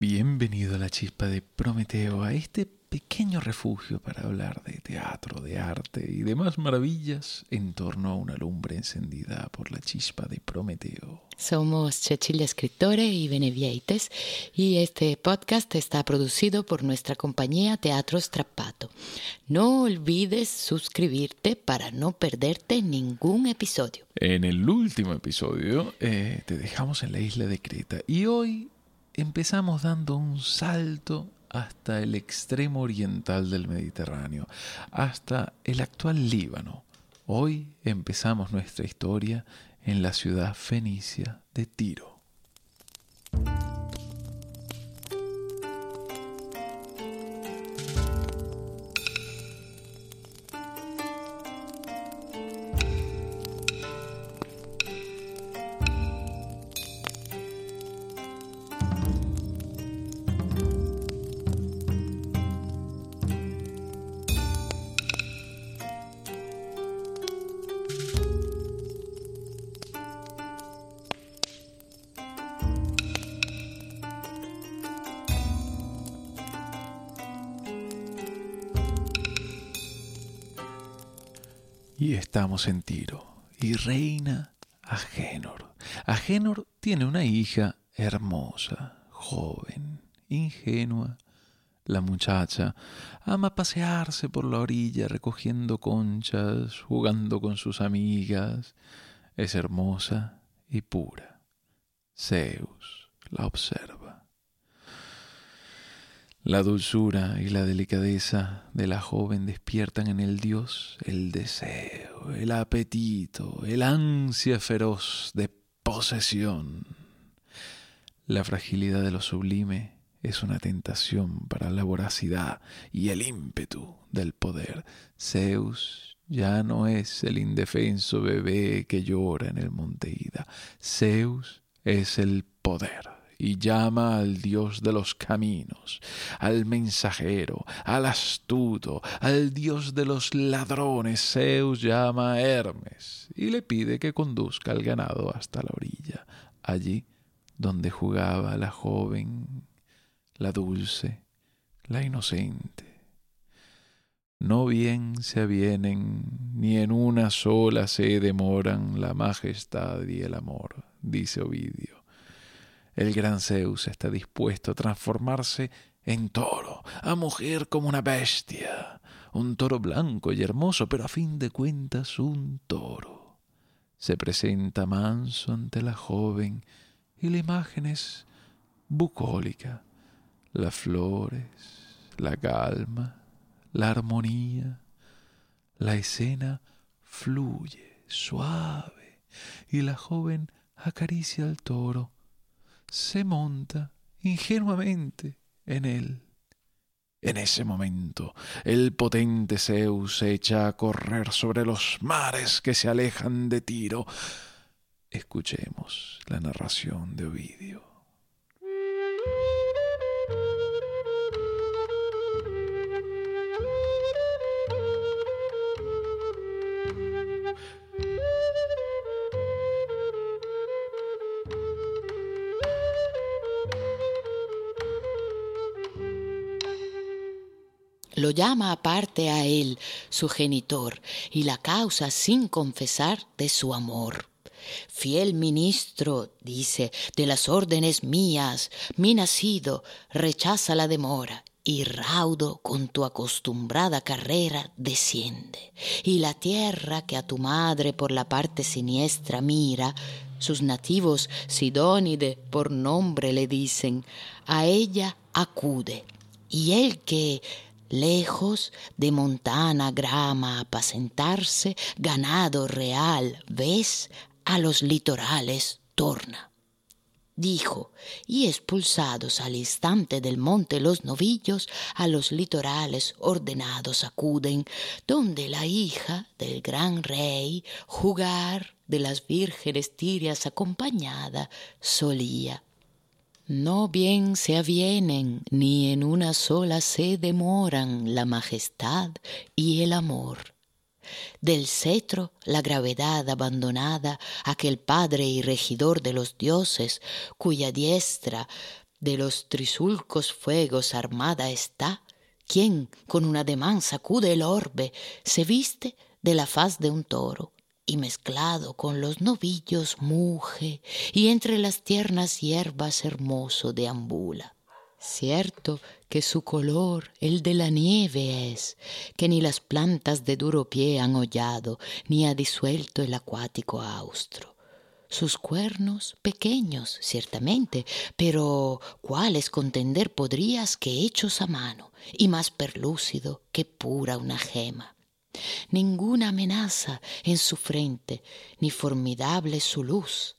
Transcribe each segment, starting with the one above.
Bienvenido a la chispa de Prometeo, a este pequeño refugio para hablar de teatro, de arte y demás maravillas en torno a una lumbre encendida por la chispa de Prometeo. Somos Cecilia Escritore y Benevieites y este podcast está producido por nuestra compañía Teatro Strappato. No olvides suscribirte para no perderte ningún episodio. En el último episodio eh, te dejamos en la isla de Creta y hoy empezamos dando un salto hasta el extremo oriental del Mediterráneo, hasta el actual Líbano. Hoy empezamos nuestra historia en la ciudad fenicia de Tiro. Y estamos en Tiro. Y reina Agénor. Agénor tiene una hija hermosa, joven, ingenua. La muchacha ama pasearse por la orilla recogiendo conchas, jugando con sus amigas. Es hermosa y pura. Zeus la observa. La dulzura y la delicadeza de la joven despiertan en el dios el deseo, el apetito, el ansia feroz de posesión. La fragilidad de lo sublime es una tentación para la voracidad y el ímpetu del poder. Zeus ya no es el indefenso bebé que llora en el monte Ida. Zeus es el poder y llama al Dios de los caminos, al mensajero, al astuto, al Dios de los ladrones. Zeus llama a Hermes y le pide que conduzca al ganado hasta la orilla, allí donde jugaba la joven, la dulce, la inocente. No bien se avienen, ni en una sola se demoran la majestad y el amor, dice Ovidio el gran Zeus está dispuesto a transformarse en toro, a mujer como una bestia, un toro blanco y hermoso, pero a fin de cuentas un toro. Se presenta manso ante la joven y la imagen es bucólica. Las flores, la calma, la armonía, la escena fluye suave y la joven acaricia al toro se monta ingenuamente en él. En ese momento, el potente Zeus se echa a correr sobre los mares que se alejan de Tiro. Escuchemos la narración de Ovidio. Lo llama aparte a él, su genitor, y la causa sin confesar de su amor. Fiel ministro, dice, de las órdenes mías, mi nacido, rechaza la demora, y raudo con tu acostumbrada carrera desciende. Y la tierra que a tu madre por la parte siniestra mira, sus nativos Sidónide por nombre le dicen, a ella acude. Y el que lejos de montana grama apacentarse, ganado real, ves, a los litorales torna. Dijo, y expulsados al instante del monte los novillos, a los litorales ordenados acuden, donde la hija del gran rey jugar de las vírgenes tirias acompañada solía no bien se avienen, ni en una sola se demoran la majestad y el amor. Del cetro la gravedad abandonada, aquel padre y regidor de los dioses, cuya diestra de los trisulcos fuegos armada está, quien con un ademán sacude el orbe, se viste de la faz de un toro, y mezclado con los novillos muge, y entre las tiernas hierbas hermoso deambula. Cierto que su color el de la nieve es, que ni las plantas de duro pie han hollado, ni ha disuelto el acuático austro. Sus cuernos pequeños, ciertamente, pero cuáles contender podrías que hechos a mano, y más perlúcido que pura una gema. Ninguna amenaza en su frente, ni formidable su luz.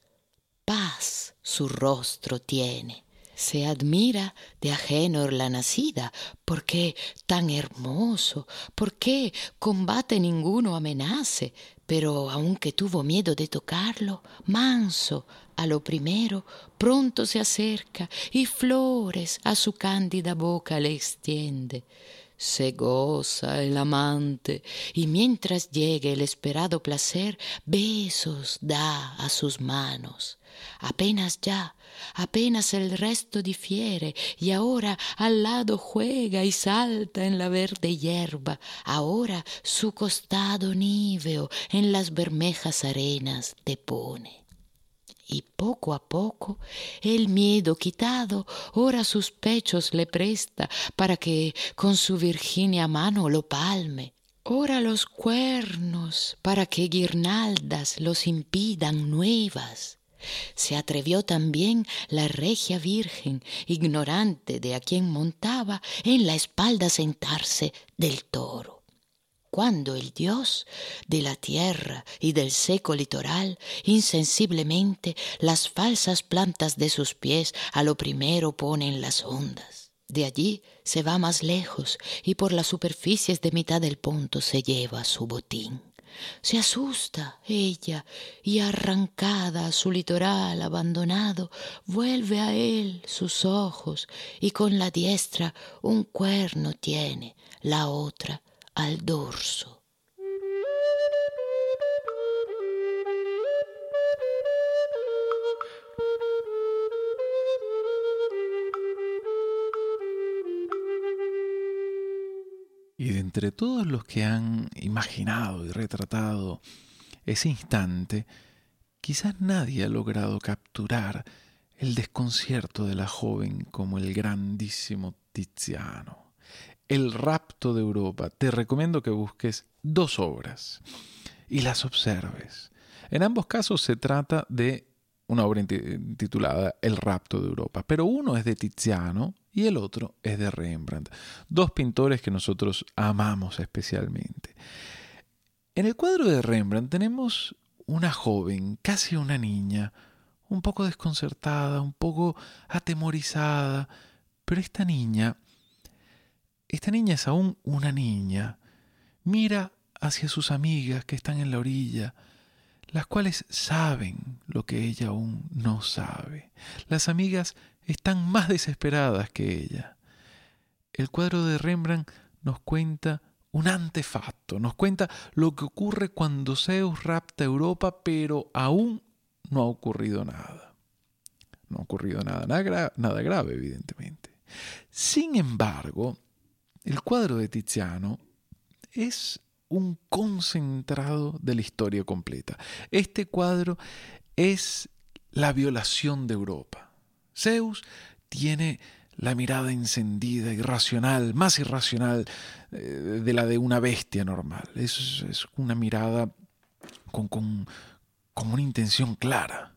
Paz su rostro tiene se admira de ajeno la nacida, ¿por qué tan hermoso? ¿Por qué combate ninguno amenace? Pero aunque tuvo miedo de tocarlo, manso a lo primero, pronto se acerca y flores a su cándida boca le extiende. Se goza el amante y mientras llegue el esperado placer, besos da a sus manos. Apenas ya, apenas el resto difiere, y ahora al lado juega y salta en la verde hierba, ahora su costado níveo en las bermejas arenas depone y poco a poco el miedo quitado ora sus pechos le presta para que con su virginia mano lo palme. Ora los cuernos para que guirnaldas los impidan nuevas. Se atrevió también la regia virgen ignorante de a quien montaba en la espalda sentarse del toro cuando el dios de la tierra y del seco litoral insensiblemente las falsas plantas de sus pies a lo primero pone en las ondas. De allí se va más lejos y por las superficies de mitad del ponto se lleva su botín. Se asusta ella y arrancada a su litoral abandonado, vuelve a él sus ojos y con la diestra un cuerno tiene, la otra al dorso. Y de entre todos los que han imaginado y retratado ese instante, quizás nadie ha logrado capturar el desconcierto de la joven como el grandísimo Tiziano. El rapto de Europa. Te recomiendo que busques dos obras y las observes. En ambos casos se trata de una obra titulada El rapto de Europa, pero uno es de Tiziano y el otro es de Rembrandt, dos pintores que nosotros amamos especialmente. En el cuadro de Rembrandt tenemos una joven, casi una niña, un poco desconcertada, un poco atemorizada, pero esta niña esta niña es aún una niña. Mira hacia sus amigas que están en la orilla, las cuales saben lo que ella aún no sabe. Las amigas están más desesperadas que ella. El cuadro de Rembrandt nos cuenta un antefacto, nos cuenta lo que ocurre cuando Zeus rapta Europa, pero aún no ha ocurrido nada. No ha ocurrido nada, nada, grave, evidentemente. Sin embargo, el cuadro de Tiziano es un concentrado de la historia completa. Este cuadro es la violación de Europa. Zeus tiene la mirada encendida, irracional, más irracional eh, de la de una bestia normal. Es, una mirada con, con, con una intención clara.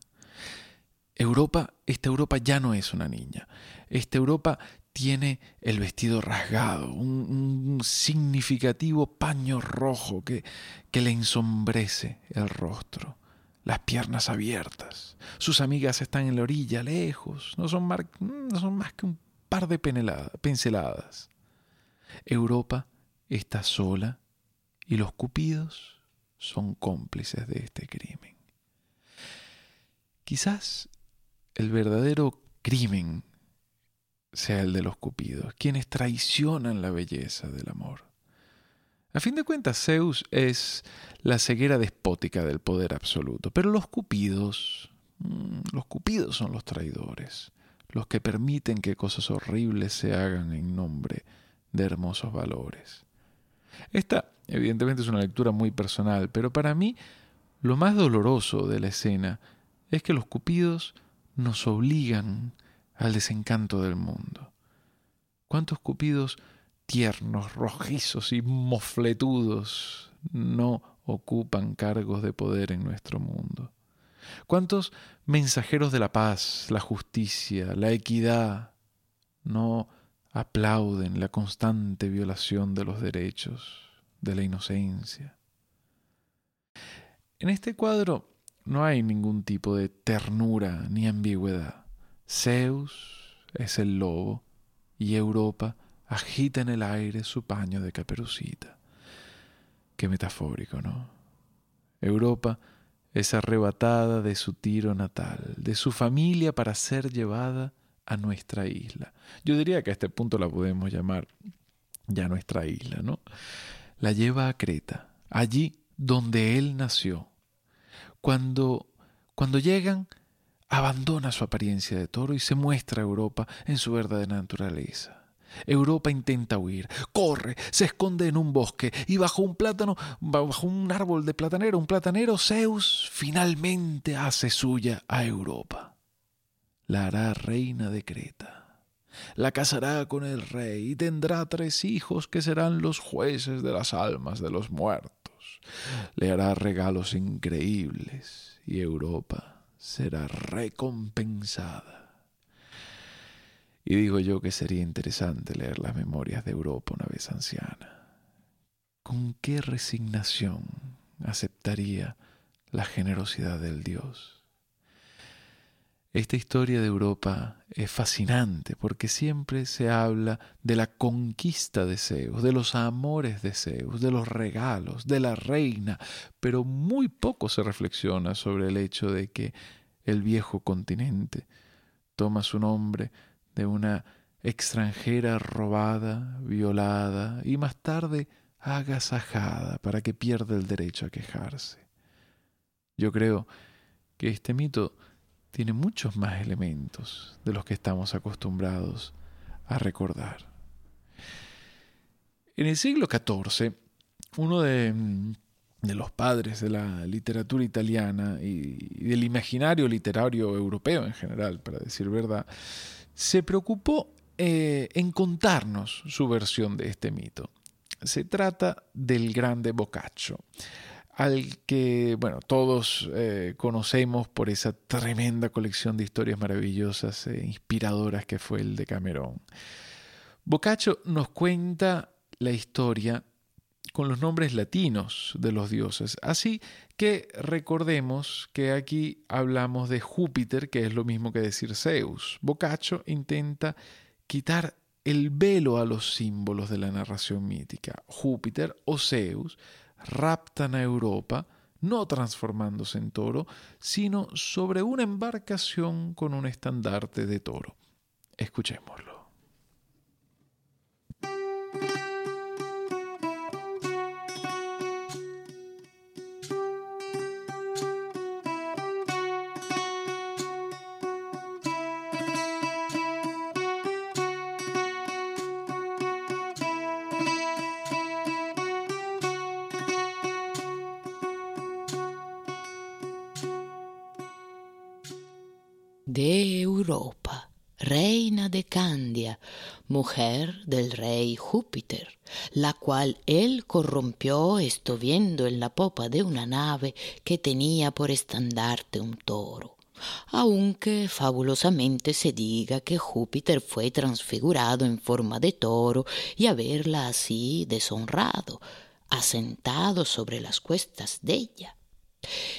Europa, esta Europa ya no es una niña. Esta Europa tiene el vestido rasgado, un, significativo paño rojo que, que le ensombrece el rostro, las piernas abiertas. Sus amigas están en la orilla, lejos, no son, no son más que un par de pinceladas. Europa está sola y los cupidos son cómplices de este crimen. Quizás el verdadero crimen sea el de los cupidos, quienes traicionan la belleza del amor. A fin de cuentas, Zeus es la ceguera despótica del poder absoluto, pero los cupidos, mm, los cupidos son los traidores. los que permiten que cosas horribles se hagan en nombre de hermosos valores. Esta, evidentemente, es una lectura muy personal, pero para mí lo más doloroso de la escena es que los cupidos nos obligan al desencanto del mundo. ¿Cuántos cupidos tiernos, rojizos y mofletudos no ocupan cargos de poder en nuestro mundo? ¿Cuántos mensajeros de la paz, la justicia, la equidad no aplauden la constante violación de los derechos, de la inocencia? En este cuadro no hay ningún tipo de ternura ni ambigüedad. Zeus es el lobo y Europa agita en el aire su paño de caperucita. Qué metafórico, ¿no? Europa es arrebatada de su tiro natal, de su familia para ser llevada a nuestra isla. Yo diría que a este punto la podemos llamar ya nuestra isla, ¿no? La lleva a Creta, allí donde él nació. Cuando, cuando llegan, abandona su apariencia de toro y se muestra a Europa en su verdadera naturaleza. Europa intenta huir, corre, se esconde en un bosque y bajo un plátano, bajo un árbol de platanero, un platanero, Zeus finalmente hace suya a Europa. La hará reina de Creta. La casará con el rey y tendrá tres hijos que serán los jueces de las almas de los muertos. Le hará regalos increíbles y Europa será recompensada. Y digo yo que sería interesante leer las memorias de Europa una vez anciana. ¿Con qué resignación aceptaría la generosidad del Dios? Esta historia de Europa es fascinante porque siempre se habla de la conquista de Zeus, de los amores de Zeus, de los regalos, de la reina, pero muy poco se reflexiona sobre el hecho de que el viejo continente toma su nombre de una extranjera robada, violada y más tarde agasajada para que pierda el derecho a quejarse. Yo creo que este mito tiene muchos más elementos de los que estamos acostumbrados a recordar. En el siglo XIV, uno de, de los padres de la literatura italiana y del imaginario literario europeo en general, para decir verdad, se preocupó eh, en contarnos su versión de este mito. Se trata del grande Boccaccio, al que, bueno, todos eh, conocemos por esa tremenda colección de historias maravillosas e inspiradoras que fue el de Camerón. Boccaccio nos cuenta la historia con los nombres latinos de los dioses. Así que recordemos que aquí hablamos de Júpiter, que es lo mismo que decir Zeus. Boccaccio intenta quitar el velo a los símbolos de la narración mítica. Júpiter o Zeus raptan a Europa, no transformándose en toro, sino sobre una embarcación con un estandarte de toro. Escuchémoslo. De Europa, reina de Candia, mujer del rey Júpiter, la cual él corrompió viendo en la popa de una nave que tenía por estandarte un toro. Aunque fabulosamente se diga que Júpiter fue transfigurado en forma de toro y haberla así deshonrado, asentado sobre las cuestas de ella.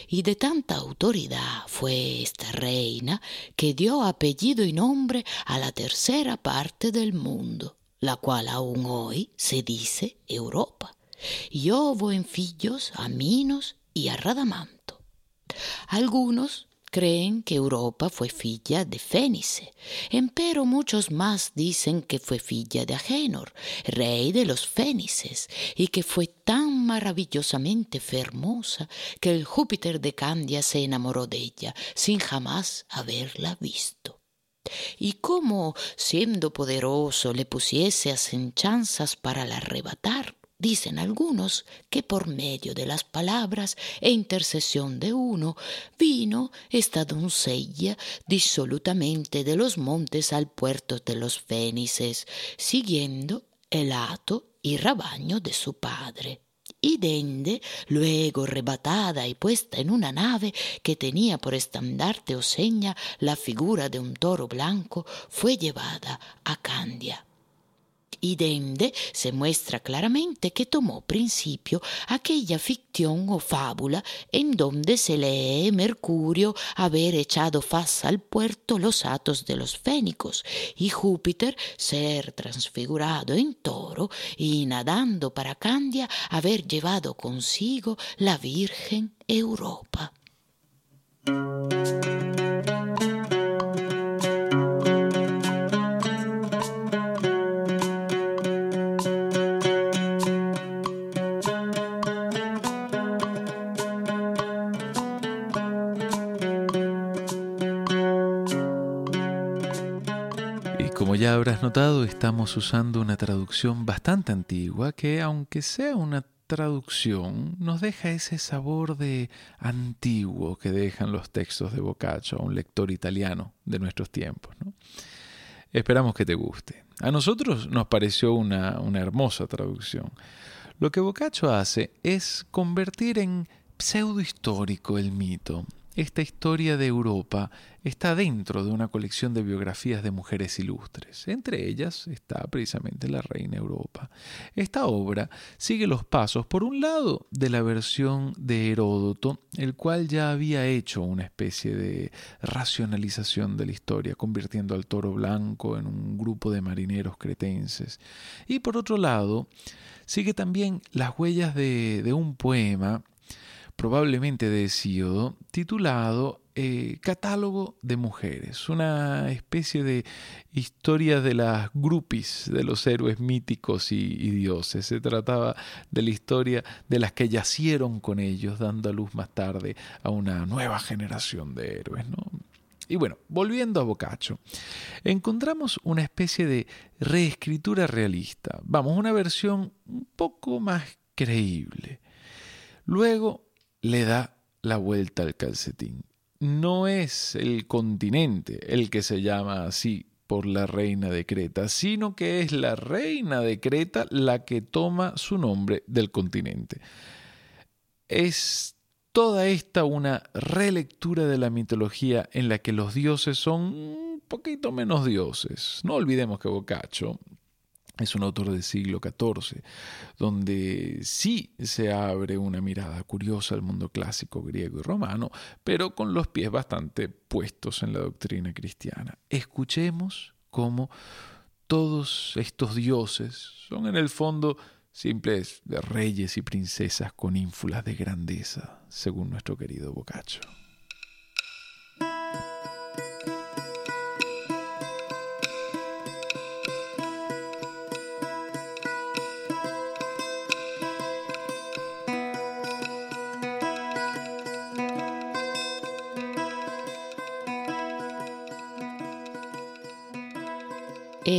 Y de tanta autoridad fue esta reina que dio apellido y nombre a la tercera parte del mundo, la cual aún hoy se dice Europa. Y hubo en fillos a Minos y a Radamanto. Algunos creen que Europa fue filla de Fénice, empero muchos más dicen que fue filla de Agénor, rey de los Fénices, y que fue tan maravillosamente fermosa que el Júpiter de Candia se enamoró de ella sin jamás haberla visto. y como, siendo poderoso, le pusiese asechanzas para la arrebatar. Dicen algunos que por medio de las palabras e intercesión de uno vino esta doncella disolutamente de los montes al puerto de los Fénices, siguiendo el hato y rabaño de su padre. Y dende, luego rebatada y puesta en una nave que tenía por estandarte o seña la figura de un toro blanco, fue llevada a Candia y se muestra claramente que tomó principio aquella ficción o fábula en donde se lee Mercurio haber echado faz al puerto los atos de los fénicos y Júpiter ser transfigurado en toro y nadando para Candia haber llevado consigo la Virgen Europa. Ya habrás notado, estamos usando una traducción bastante antigua que, aunque sea una traducción, nos deja ese sabor de antiguo que dejan los textos de Boccaccio a un lector italiano de nuestros tiempos. Esperamos que te guste. A nosotros nos pareció una, una hermosa traducción. Lo que Boccaccio hace es convertir en pseudo histórico el mito, esta historia de Europa está dentro de una colección de biografías de mujeres ilustres. Entre ellas está precisamente la reina Europa. Esta obra sigue los pasos, por un lado, de la versión de Heródoto, el cual ya había hecho una especie de racionalización de la historia, convirtiendo al toro blanco en un grupo de marineros cretenses. Y por otro lado, sigue también las huellas de, de un poema probablemente de Hesíodo, titulado eh, Catálogo de Mujeres, una especie de historia de las grupis de los héroes míticos y, dioses. Se trataba de la historia de las que yacieron con ellos, dando a luz más tarde a una nueva generación de héroes. ¿no? Y bueno, volviendo a Boccaccio, encontramos una especie de reescritura realista, vamos, una versión un poco más creíble. Luego le da la vuelta al calcetín. No es el continente el que se llama así por la reina de Creta, sino que es la reina de Creta la que toma su nombre del continente. Es toda esta una relectura de la mitología en la que los dioses son un poquito menos dioses. No olvidemos que Boccaccio es un autor del siglo XIV, donde sí se abre una mirada curiosa al mundo clásico griego y romano, pero con los pies bastante puestos en la doctrina cristiana. Escuchemos cómo todos estos dioses son en el fondo simples reyes y princesas con ínfulas de grandeza, según nuestro querido Boccaccio.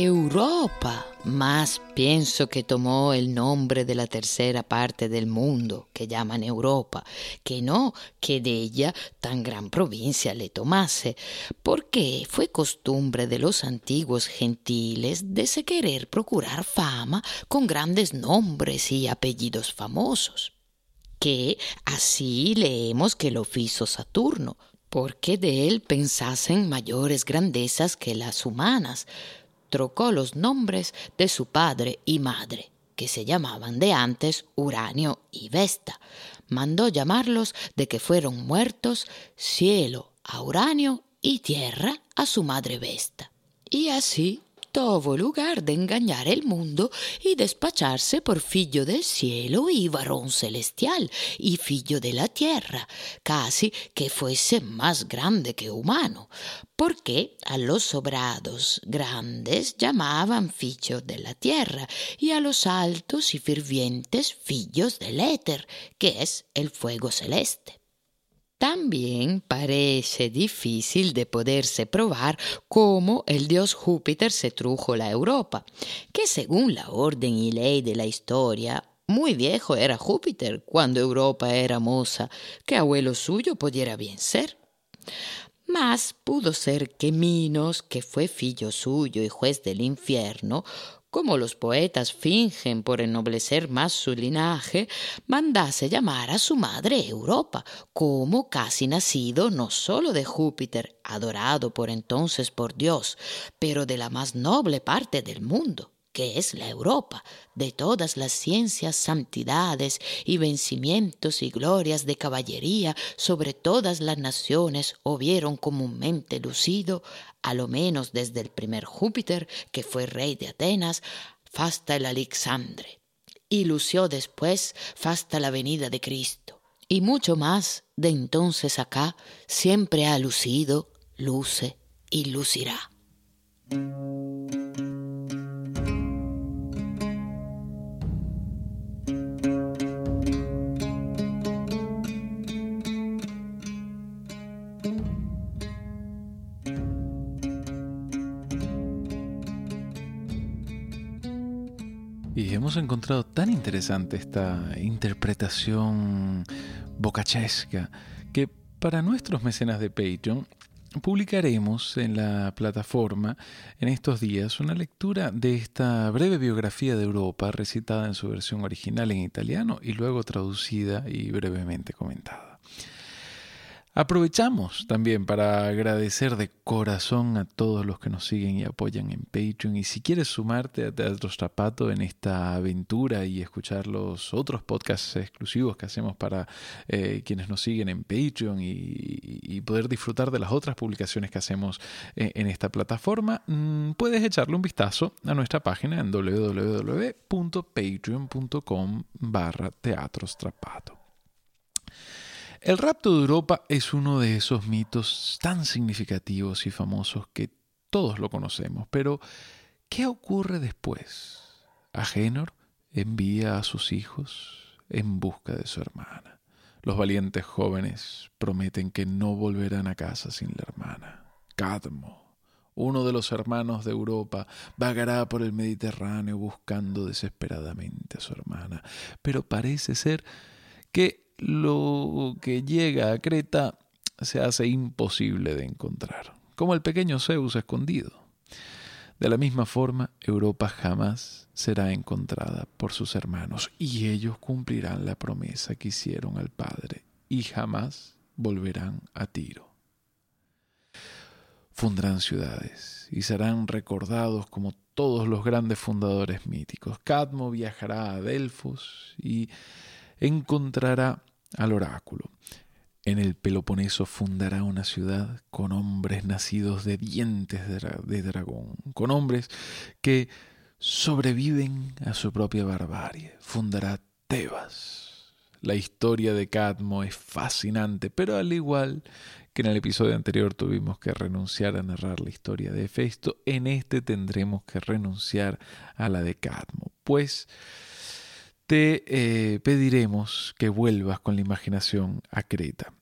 Europa, más pienso que tomó el nombre de la tercera parte del mundo que llaman Europa, que no que de ella tan gran provincia le tomase, porque fue costumbre de los antiguos gentiles de se querer procurar fama con grandes nombres y apellidos famosos, que así leemos que lo hizo Saturno, porque de él pensasen mayores grandezas que las humanas, trocó los nombres de su padre y madre, que se llamaban de antes Uranio y Vesta. Mandó llamarlos de que fueron muertos cielo a Uranio y tierra a su madre Vesta. Y así tuvo lugar de engañar el mundo y despacharse por fillo del cielo y varón celestial y fillo de la tierra, casi que fuese más grande que humano, porque a los sobrados grandes llamaban fillos de la tierra y a los altos y fervientes fillos del éter, que es el fuego celeste. También parece difícil de poderse probar cómo el dios Júpiter se trujo la Europa, que según la orden y ley de la historia, muy viejo era Júpiter cuando Europa era moza, que abuelo suyo pudiera bien ser. Mas pudo ser que Minos, que fue fillo suyo y juez del infierno, como los poetas fingen por ennoblecer más su linaje, mandase llamar a su madre Europa, como casi nacido no sólo de Júpiter, adorado por entonces por Dios, pero de la más noble parte del mundo que es la Europa, de todas las ciencias, santidades y vencimientos y glorias de caballería sobre todas las naciones hubieron comúnmente lucido, a lo menos desde el primer Júpiter, que fue rey de Atenas, hasta el Alexandre, y lució después hasta la venida de Cristo. Y mucho más de entonces acá siempre ha lucido, luce y lucirá. Tan interesante esta interpretación bocachesca que para nuestros mecenas de Patreon publicaremos en la plataforma en estos días una lectura de esta breve biografía de Europa recitada en su versión original en italiano y luego traducida y brevemente comentada. Aprovechamos también para agradecer de corazón a todos los que nos siguen y apoyan en Patreon. Y si quieres sumarte a Teatro Strapato en esta aventura y escuchar los otros podcasts exclusivos que hacemos para eh, quienes nos siguen en Patreon y, poder disfrutar de las otras publicaciones que hacemos eh, en esta plataforma, mm, puedes echarle un vistazo a nuestra página en www.patreon.com barra Teatro Strapato. El rapto de Europa es uno de esos mitos tan significativos y famosos que todos lo conocemos, pero ¿qué ocurre después? Agenor envía a sus hijos en busca de su hermana. Los valientes jóvenes prometen que no volverán a casa sin la hermana. Cadmo, uno de los hermanos de Europa, vagará por el Mediterráneo buscando desesperadamente a su hermana, pero parece ser que lo que llega a Creta se hace imposible de encontrar, como el pequeño Zeus escondido. De la misma forma, Europa jamás será encontrada por sus hermanos y ellos cumplirán la promesa que hicieron al Padre y jamás volverán a Tiro. Fundarán ciudades y serán recordados como todos los grandes fundadores míticos. Cadmo viajará a Delfos y encontrará al oráculo. En el Peloponeso fundará una ciudad con hombres nacidos de dientes de, dragón, con hombres que sobreviven a su propia barbarie. Fundará Tebas. La historia de Cadmo es fascinante, pero al igual que en el episodio anterior tuvimos que renunciar a narrar la historia de Hefesto, en este tendremos que renunciar a la de Cadmo, pues te eh, pediremos que vuelvas con la imaginación a Creta.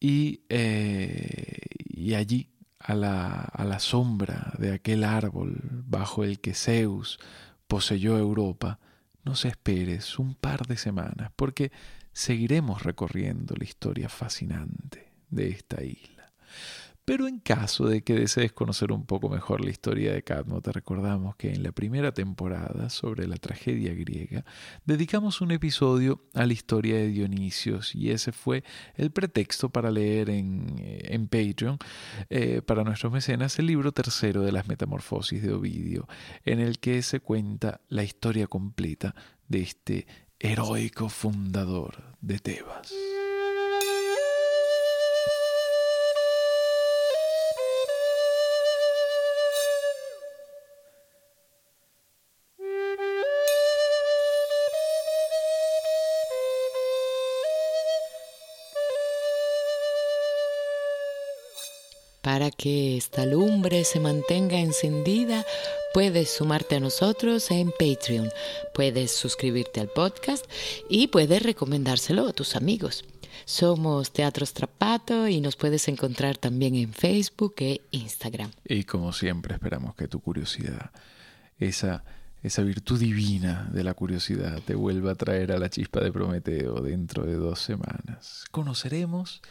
Y, eh, y allí, a la, a la sombra de aquel árbol bajo el que Zeus poseyó Europa, nos esperes un par de semanas, porque seguiremos recorriendo la historia fascinante de esta isla. Pero en caso de que desees conocer un poco mejor la historia de Cadmo, te recordamos que en la primera temporada sobre la tragedia griega dedicamos un episodio a la historia de Dionisios y ese fue el pretexto para leer en, eh, Patreon eh, para nuestros mecenas el libro tercero de las Metamorfosis de Ovidio, en el que se cuenta la historia completa de este heroico fundador de Tebas. Que esta lumbre se mantenga encendida, puedes sumarte a nosotros en Patreon, puedes suscribirte al podcast y puedes recomendárselo a tus amigos. Somos Teatro Strapato y nos puedes encontrar también en Facebook e Instagram. Y como siempre esperamos que tu curiosidad, esa, esa virtud divina de la curiosidad, te vuelva a traer a la chispa de Prometeo dentro de dos semanas. Conoceremos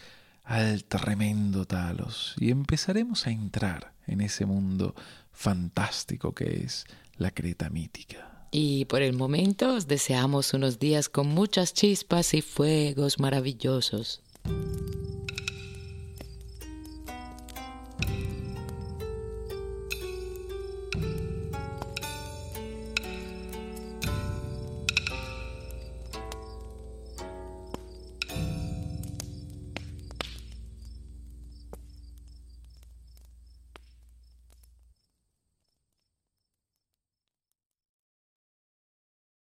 al tremendo Talos y empezaremos a entrar en ese mundo fantástico que es la Creta mítica. Y por el momento os deseamos unos días con muchas chispas y fuegos maravillosos.